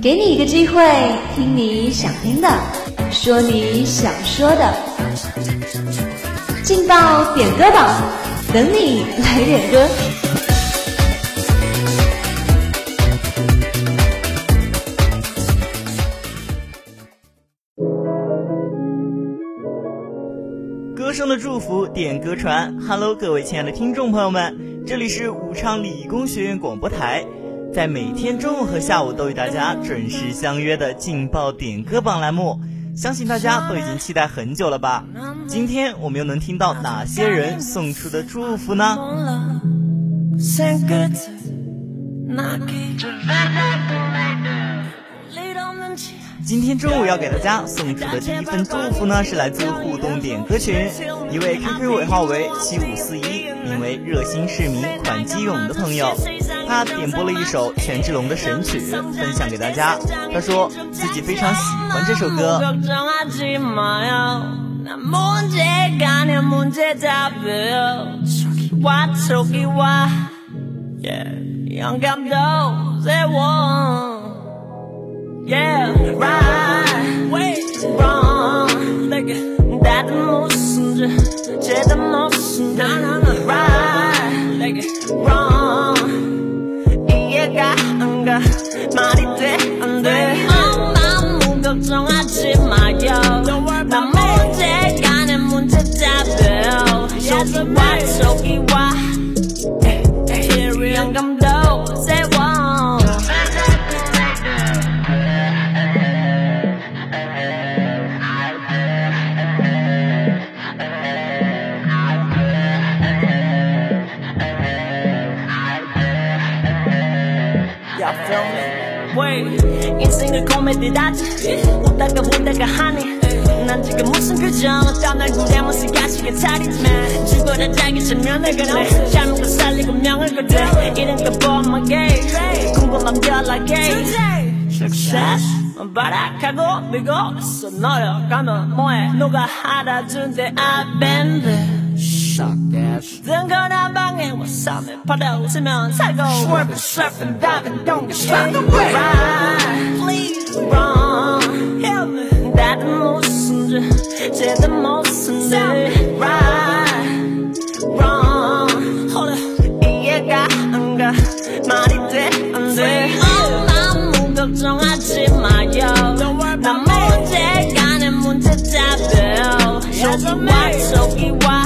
给你一个机会，听你想听的，说你想说的，劲爆点歌榜，等你来点歌。歌声的祝福，点歌传。Hello，各位亲爱的听众朋友们，这里是武昌理工学院广播台。在每天中午和下午都与大家准时相约的劲爆点歌榜栏目，相信大家都已经期待很久了吧？今天我们又能听到哪些人送出的祝福呢？今天中午要给大家送出的第一份祝福呢，是来自互动点歌群一位 QQ 尾号为七五四一，名为热心市民款基勇的朋友。他点播了一首权志龙的神曲，分享给大家。他说自己非常喜欢这首歌。Yeah, right. Wait. Wrong. 내게 다른 모습 제대로 모습. No, no, no. Right. 인생을고매듯하지 웃다가보다가 하네 난 지금 무슨표정어떤 얼굴에 무슨가시가차리지만 죽어라 자기 전면을걸래삶을살리고 명을걸래이른거 born my game 궁금함 연락해. Success 바락하고 밀고 있어. 너려가면 뭐해? 누가 알아준대? I've been there Suck that 등거난 방에 와서 파도 웃으면 살고 Swerving, surfing, diving, don't get swept away Right, please run Help me 나도 무슨 죄 쟤도 무슨 죄 Right, run Hold up 이해가 안 가 말이 돼 안 돼 너무 걱정하지 마요 난 문제가 내 문제 답해요 여기 와 저기 와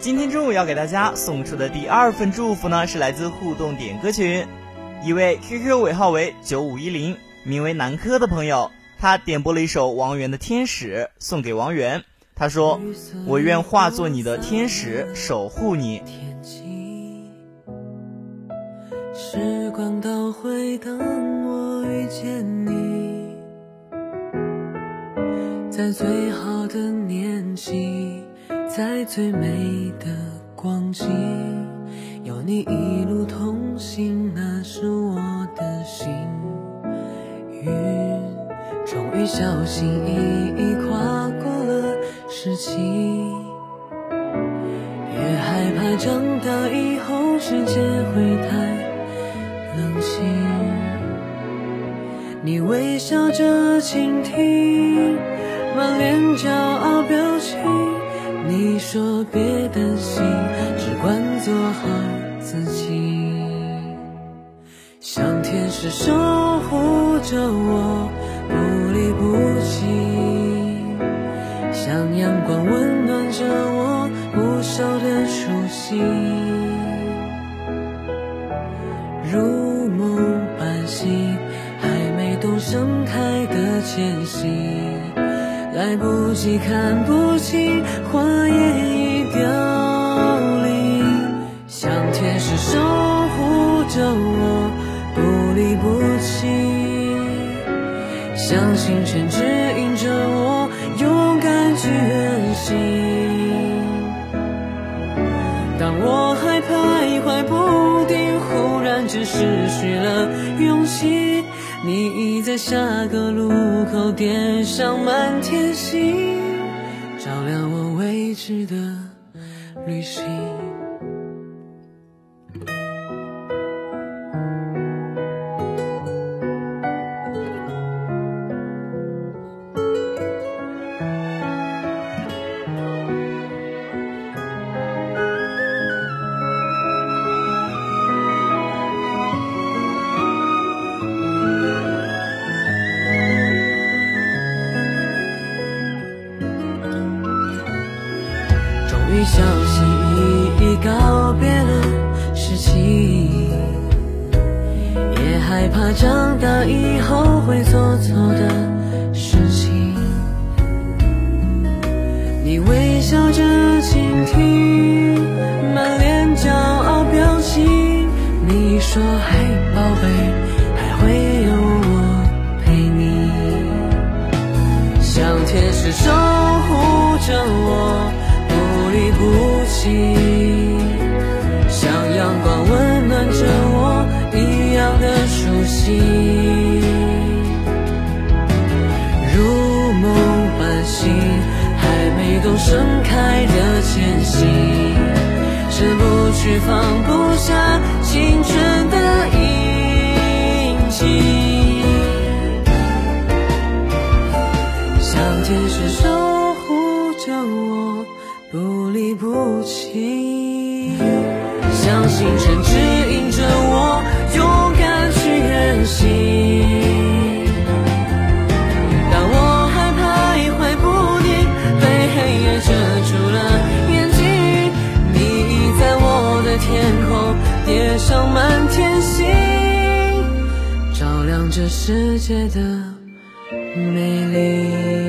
今天中午要给大家送出的第二份祝福呢，是来自互动点歌群一位 QQ 尾号为九五一零，名为南柯的朋友，他点播了一首王源的《天使》，送给王源。他说：“我愿化作你的天使，守护你。”时光倒回，当我遇见你，在最好的。在最美的光景，有你一路同行，那是我的幸运。终于小心翼翼跨过了十七，也害怕长大以后世界会太冷清。你微笑着倾听，满脸骄傲表情。你说别担心，只管做好自己。像天使守护着我，不离不弃；像阳光温暖着我，不少的初心。如梦般醒，还没懂盛开的艰辛，来不及看不清，花也已凋零。像天使守护着我，不离不弃；相信全知你已在下个路口点上满天星，照亮我未知的旅行。说：“嘿，宝贝，还会有我陪你。”像天使守护着我，不离不弃，像阳光温暖着我一样的熟悉，如梦般醒，还没懂盛开的艰辛，失不去放不下天使守护着我，不离不弃；像星辰指引着我，勇敢去远行。当我还徘徊不定，被黑夜遮住了眼睛，你已在我的天空叠上满天星，照亮这世界的美丽。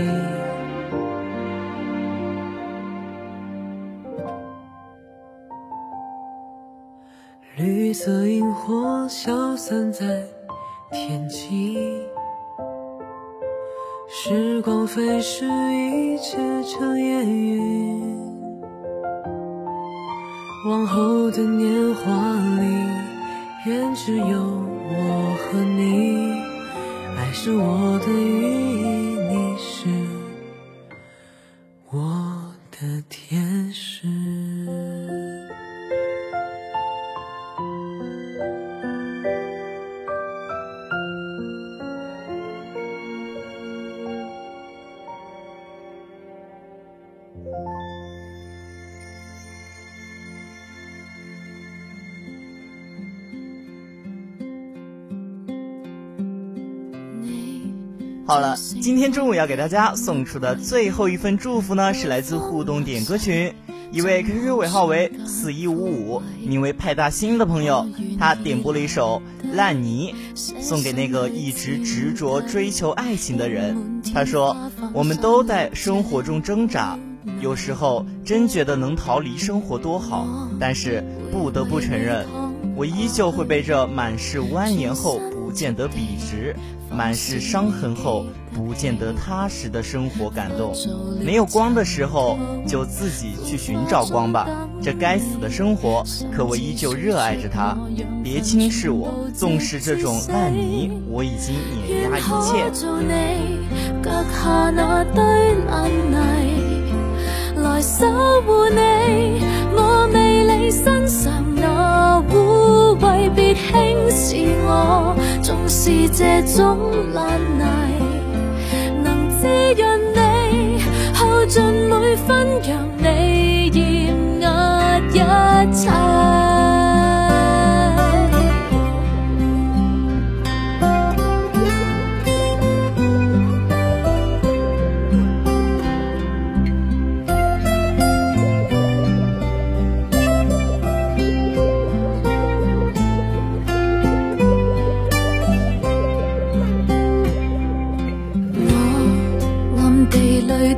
绿色萤火消散在天际，时光飞逝，一切成烟云。往后的年华里，愿只有我和你。爱是我的好了，今天中午要给大家送出的最后一份祝福呢，是来自互动点歌群一位 QQ 尾号为四一五五，名为派大星的朋友，他点播了一首《烂泥》，送给那个一直执着追求爱情的人。他说：“我们都在生活中挣扎，有时候真觉得能逃离生活多好，但是不得不承认，我依旧会被这满是蜿蜒后不见得笔直。”满是伤痕后不见得踏实的生活感动，没有光的时候就自己去寻找光吧。这该死的生活，可我依旧热爱着它。别轻视我，纵使这种烂泥，我已经碾压一切。腳下那堆爛泥，來守护你。我未理身上那污秽，别轻视我，是这种烂泥，能滋润你，耗尽每分，让你艳压一切。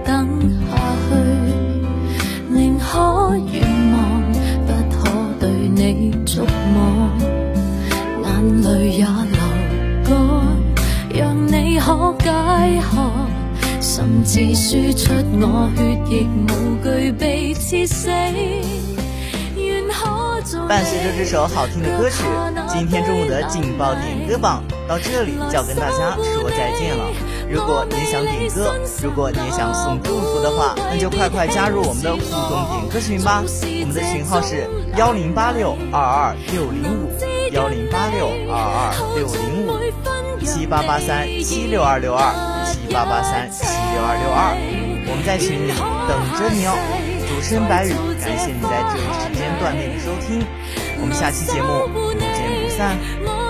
等下去，宁可愿望，不可对你捉摸，眼泪也流干，让你可解渴，甚至输出我血液，无惧被刺死。伴随着这首好听的歌曲，今天中午的劲爆点歌榜到这里就要跟大家说再见了。如果你想点歌，如果你想送祝福的话，那就快快加入我们的互动点歌群吧。我们的群号是幺零八六二二六零五幺零八六二二六零五七八八三七六二六二七八八三七六二六二。我们在群里等着你哦，主持人白宇，感谢你在这一时间段内的收听，我们下期节目不见不散。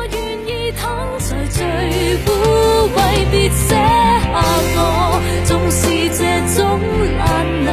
躺在最枯萎，别舍下我，纵是这种烂泥。